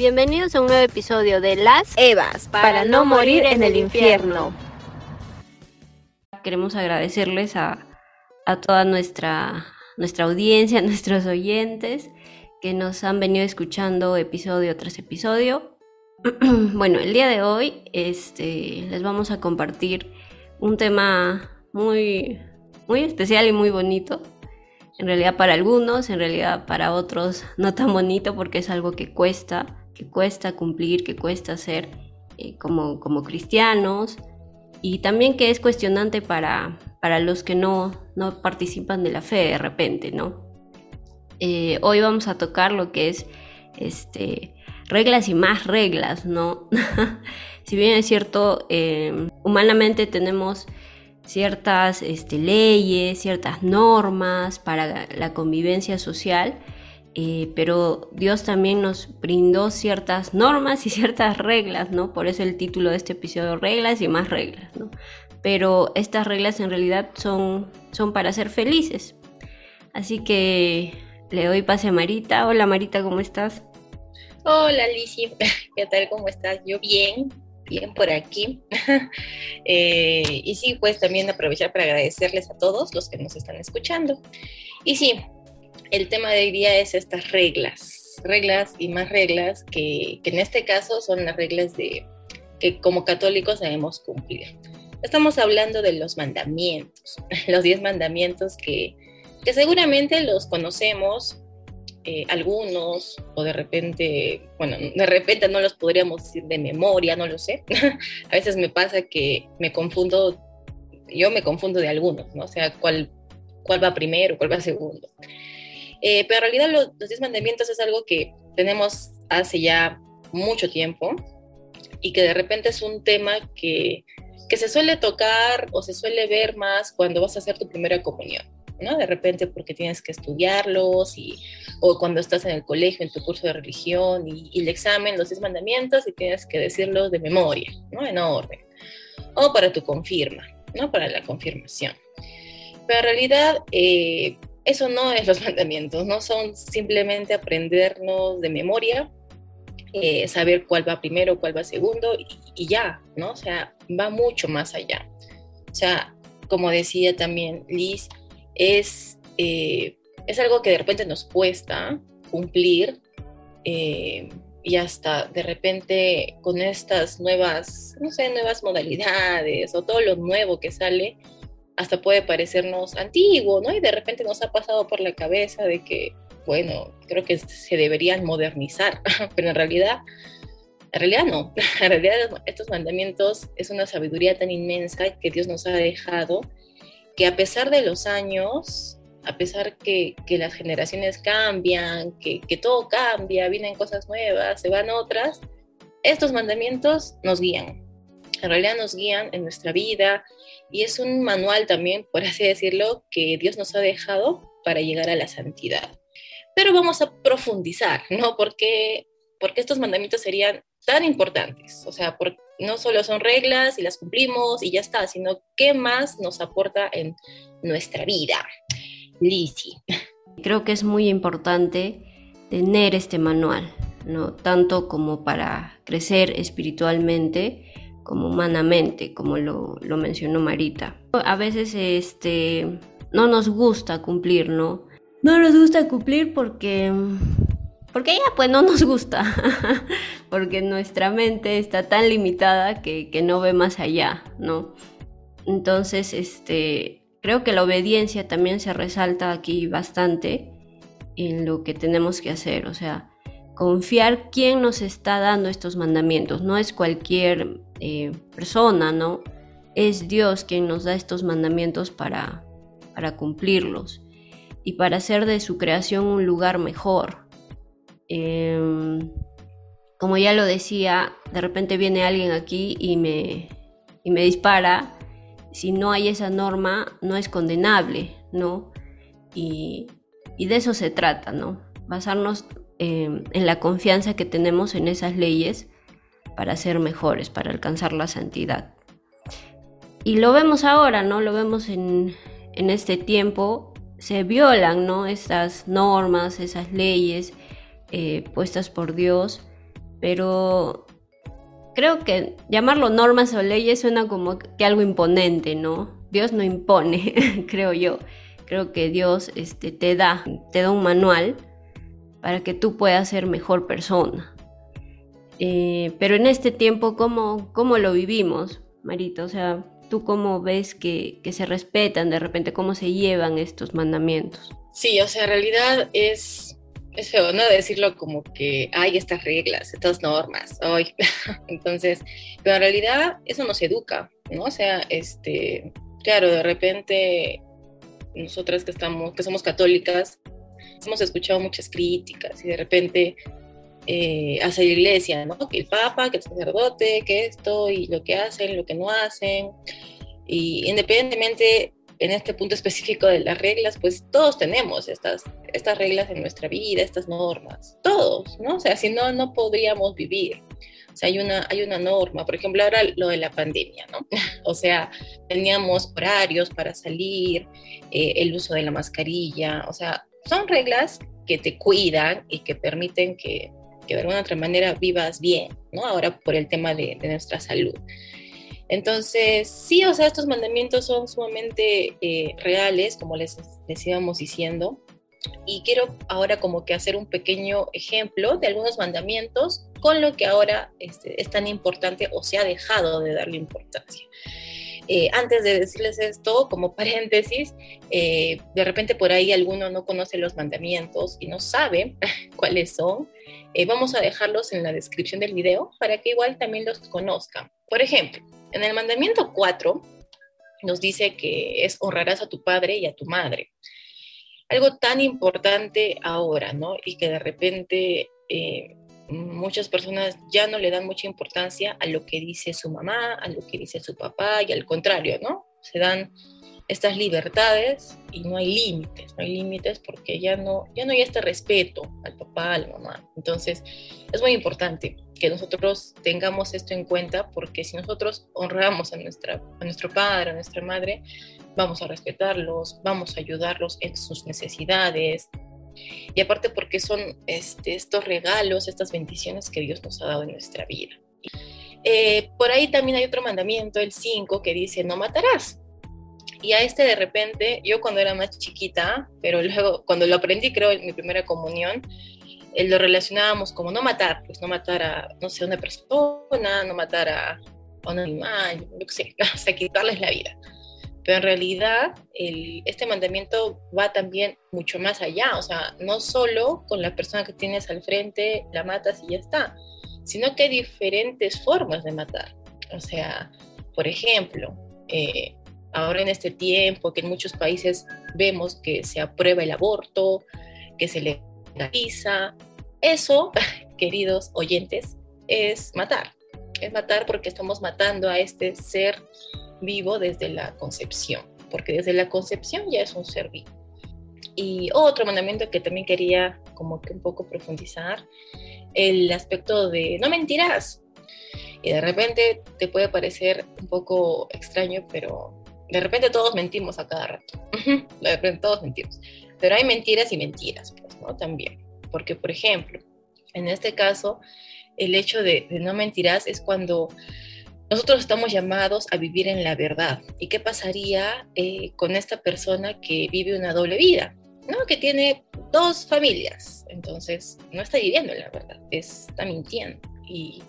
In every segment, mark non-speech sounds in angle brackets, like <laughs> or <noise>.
Bienvenidos a un nuevo episodio de Las Evas para, no morir en el infierno. Queremos agradecerles a, toda nuestra, nuestra audiencia, <laughs> nuestros oyentes que nos han venido escuchando episodio tras episodio. <clears throat> bueno, el día de hoy este, les vamos a compartir un tema muy, muy especial y muy bonito en realidad para algunos, en realidad para otros no tan bonito porque es algo que cuesta, que cuesta cumplir, que cuesta ser eh, como, como cristianos y también que es cuestionante para, para los que no, no participan de la fe de repente, ¿no? Eh, hoy vamos a tocar lo que es este, reglas y más reglas, ¿no? <laughs> si bien es cierto, eh, humanamente tenemos ciertas este, leyes, ciertas normas para la convivencia social, eh, pero Dios también nos brindó ciertas normas y <laughs> ciertas reglas, ¿no? Por eso el título de este episodio, reglas y más reglas, ¿no? Pero estas reglas en realidad son, son para ser felices. Así que le doy pase a Marita. Hola Marita, ¿cómo estás? Hola Lizzie, <laughs> ¿qué tal? ¿Cómo estás? Yo bien, bien por aquí. <laughs> Eh, y sí, pues también aprovechar para agradecerles a todos los que nos están escuchando. Y sí, el tema de hoy día es estas reglas, reglas y más reglas que, que en este caso son las reglas de que como católicos debemos cumplir. Estamos hablando de los mandamientos, <laughs> los diez mandamientos que, que seguramente los conocemos eh, algunos, o de repente, bueno, de repente no los podríamos decir de memoria, no lo sé. <laughs> a veces me pasa que me confundo, yo me confundo de algunos, ¿no? O sea, cuál, cuál va primero, cuál va segundo. Eh, pero en realidad los, los diez mandamientos es algo que tenemos hace ya mucho tiempo y que de repente es un tema que, que se suele tocar o se suele ver más cuando vas a hacer tu primera comunión. ¿no? De repente porque tienes que estudiarlos y, o cuando estás en el colegio, en tu curso de religión y, el examen, los diez mandamientos y tienes que decirlos de memoria, ¿no? En orden. O para tu confirma, ¿no? Para la confirmación. Pero en realidad eh, eso no es los <laughs> mandamientos, no son simplemente aprendernos de memoria, eh, saber cuál va primero, cuál va segundo y, ya, ¿no? O sea, va mucho más allá. O sea, como decía también Liz, es, eh, es algo que de repente nos cuesta cumplir eh, y hasta de repente con estas nuevas, no sé, nuevas modalidades o todo lo nuevo que sale, hasta puede parecernos antiguo, ¿no? Y de repente nos ha pasado por la cabeza de que, bueno, creo que se deberían modernizar, <laughs> pero en realidad, en realidad no. <laughs> En realidad estos mandamientos es una sabiduría tan inmensa que Dios nos ha dejado que a pesar de los años, a pesar que, que las generaciones cambian, que, que, todo cambia, vienen cosas nuevas, se van otras, estos mandamientos nos guían. En realidad nos guían en nuestra vida y es un manual también, por así decirlo, que Dios nos ha dejado para llegar a la santidad. Pero vamos a profundizar, ¿no? Porque, porque estos mandamientos serían tan importantes. O sea, por, no solo son reglas y las cumplimos y ya está, sino qué más nos aporta en nuestra vida. Lizzie. Creo que es muy importante tener este manual, ¿no? Tanto como para crecer espiritualmente como humanamente, como lo, mencionó Marita. A veces este, no nos gusta cumplir, ¿no? No nos gusta cumplir porque porque ya pues no nos gusta, <laughs> porque nuestra mente está tan limitada que, no ve más allá, ¿no? Entonces, este, creo que la obediencia también se resalta aquí bastante en lo que tenemos que hacer, o sea, confiar quién nos está dando estos mandamientos, no es cualquier eh, persona, ¿no? Es Dios quien nos da estos mandamientos para, para cumplirlos y para hacer de su creación un lugar mejor, Em, como ya lo decía, de repente viene alguien aquí y me, y me dispara. Si no hay esa norma, no es condenable, ¿no? Y, de eso se trata, ¿no? Basarnos em, en la confianza que tenemos en esas leyes para ser mejores, para alcanzar la santidad. Y lo vemos ahora, ¿no? Lo vemos en, en este tiempo. Se violan, ¿no? Estas normas, esas leyes, eh, puestas por Dios pero creo que llamarlo normas o leyes suena como que algo imponente, ¿no? Dios no impone, <laughs> creo yo. Creo que Dios este, te, da, te da un manual para que tú puedas ser mejor persona. Eh, pero en este tiempo, ¿cómo, ¿cómo, lo vivimos, Marito? O sea, ¿tú cómo ves que, que, se respetan de repente, cómo se llevan estos mandamientos? Sí, o sea, en realidad es, es feo, ¿no? Decirlo como que hay estas reglas, estas normas, hoy. <laughs> Entonces, pero en realidad eso nos educa, ¿no? O sea, este, claro, de repente nosotras que estamos, que somos católicas, hemos escuchado muchas críticas y de repente eh, hacia la iglesia, ¿no? Que el papa, que el sacerdote, que esto y lo que hacen, lo que no hacen. Y independientemente en este punto específico de las reglas, pues todos tenemos estas, estas reglas en nuestra vida, estas normas, todos, ¿no? O sea, si no, no podríamos vivir. O sea, hay una, hay una norma, por ejemplo, ahora lo de la pandemia, ¿no? <laughs> O sea, teníamos horarios para salir, eh, el uso de la mascarilla, o sea, son reglas que te cuidan y que permiten que, que de alguna otra manera vivas bien, ¿no? Ahora por el tema de, de nuestra salud. Entonces, sí, o sea, estos mandamientos son sumamente eh, reales, como les, les íbamos diciendo, y quiero ahora como que hacer un pequeño ejemplo de algunos mandamientos con lo que ahora este, es tan importante o se ha dejado de darle importancia. Eh, antes de decirles esto, como paréntesis, eh, de repente por ahí alguno no conoce los mandamientos y no sabe <laughs> cuáles son. vamos a dejarlos en la descripción del video para que igual también los conozcan. Por ejemplo, en el mandamiento 4 nos dice que es honrarás a tu padre y a tu madre. Algo tan importante ahora, ¿no? Y que de repente eh, muchas personas ya no le dan mucha importancia a lo que dice su mamá, a lo que dice su papá y al contrario, ¿no? Se dan estas libertades y no hay límites, no hay límites porque ya no, ya no hay este respeto al papá, a la mamá. Entonces, es muy importante que nosotros tengamos esto en cuenta porque si nosotros honramos a, nuestra, a nuestro padre, a nuestra madre, vamos a respetarlos, vamos a ayudarlos en sus necesidades. Y aparte porque son este, estos regalos, estas bendiciones que Dios nos ha dado en nuestra vida. Eh, por ahí también hay otro mandamiento, el 5, que dice, no matarás. Y a este de repente, yo cuando era más chiquita, pero luego cuando lo aprendí, creo, en mi primera comunión, eh, lo relacionábamos como no matar, pues no matar a, no sé, a una persona, no matar a, un animal, yo qué sé, <laughs> sea, quitarles la vida. Pero en realidad el, este mandamiento va también mucho más allá, o sea, no solo con la persona que tienes al frente la matas y ya está, sino que hay diferentes formas de matar. O sea, por ejemplo, eh, ahora en este tiempo que en muchos países vemos que se aprueba el aborto, que se legaliza, eso, <laughs> queridos oyentes, es matar. Es matar porque estamos matando a este ser vivo desde la concepción, porque desde la concepción ya es un ser vivo. Y otro mandamiento que también quería como que un poco profundizar, el aspecto de no mentirás. Y de repente te puede parecer un poco extraño, pero de repente todos mentimos a cada rato. <laughs> de repente todos mentimos. Pero hay mentiras y mentiras, pues, ¿no? También. Porque, por ejemplo, en este caso, el hecho de, no mentirás es cuando nosotros estamos llamados a vivir en la verdad. ¿Y qué pasaría eh, con esta persona que vive una doble vida? ¿no? Que tiene dos familias. Entonces, no está viviendo en la verdad, está mintiendo. Y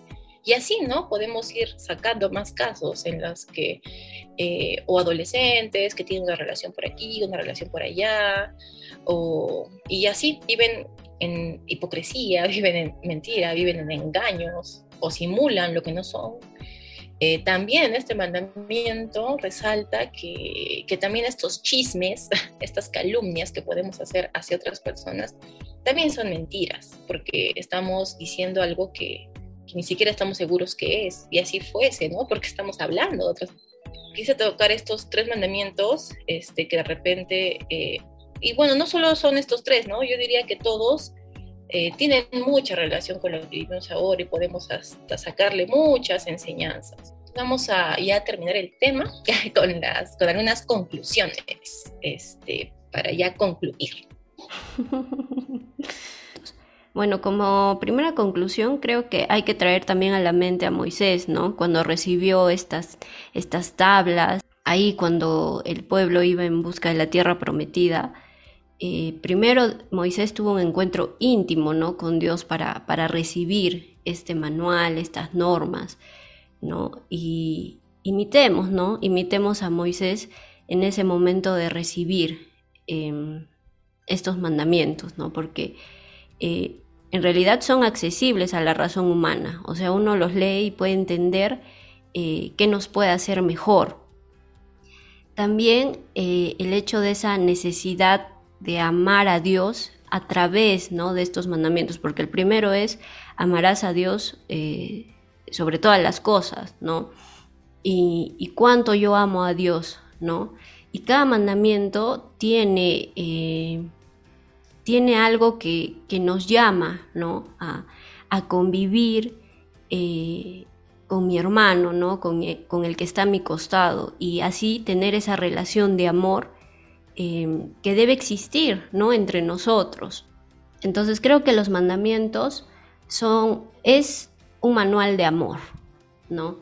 y así, ¿no? Podemos ir sacando más casos en los que, eh, o adolescentes que tienen una relación por aquí, una relación por allá, o, y así viven en hipocresía, <laughs> viven en mentira, viven en engaños, o simulan lo que no son. Eh, también este mandamiento resalta que, que, también estos chismes, <laughs> estas calumnias que podemos hacer hacia otras personas, también son mentiras, porque estamos diciendo algo que, ni siquiera estamos seguros qué es. Y así fuese, ¿no? Porque estamos hablando de otras. Quise tocar estos tres mandamientos este, que de repente, eh, y bueno, no solo son estos tres, ¿no? Yo diría que todos eh, tienen mucha relación con lo que vivimos ahora y podemos hasta sacarle muchas enseñanzas. Vamos a ya terminar el tema <laughs> con, las, con algunas conclusiones este, para ya concluir. <laughs> Bueno, como primera conclusión, creo que hay que traer también a la mente a Moisés, ¿no? Cuando recibió estas, estas tablas, ahí cuando el pueblo iba en busca de la tierra prometida, eh, primero Moisés tuvo un encuentro íntimo, ¿no? Con Dios para, para recibir este manual, estas normas, ¿no? Y imitemos, ¿no? Imitemos a Moisés en ese momento de recibir em, estos mandamientos, ¿no? Porque eh, en realidad son accesibles a la razón humana, o sea, uno los lee y puede entender eh, qué nos puede hacer mejor. También el hecho de esa necesidad de amar a Dios a través ¿no? de estos mandamientos, porque el primero es amarás a Dios sobre todas las cosas, ¿no? Y, cuánto yo amo a Dios, ¿no? Y cada mandamiento tiene tiene algo que, nos llama ¿no? a, convivir eh, con mi hermano, ¿no? Con, eh, con, el que está a mi costado y así tener esa relación de amor eh, que debe existir ¿no? entre nosotros. Entonces creo que los mandamientos son, es un manual de amor, ¿no?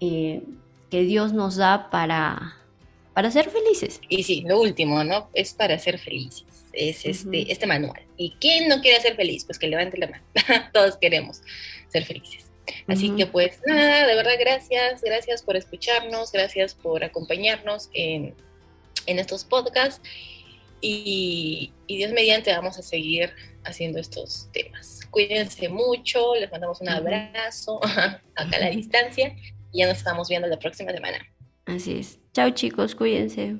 que Dios nos da para, para ser felices. Y sí, lo último, ¿no? Es para ser felices es este, este manual. ¿Y quién no quiere ser feliz? Pues que levante la mano. <laughs> Todos queremos ser felices. Así que pues nada, de verdad gracias, gracias por escucharnos, gracias por acompañarnos en, en estos podcasts y, y, Dios mediante vamos a seguir haciendo estos temas. Cuídense mucho, les mandamos un abrazo <laughs> acá a la distancia y ya nos estamos viendo la próxima semana. Así es. Chao chicos, cuídense.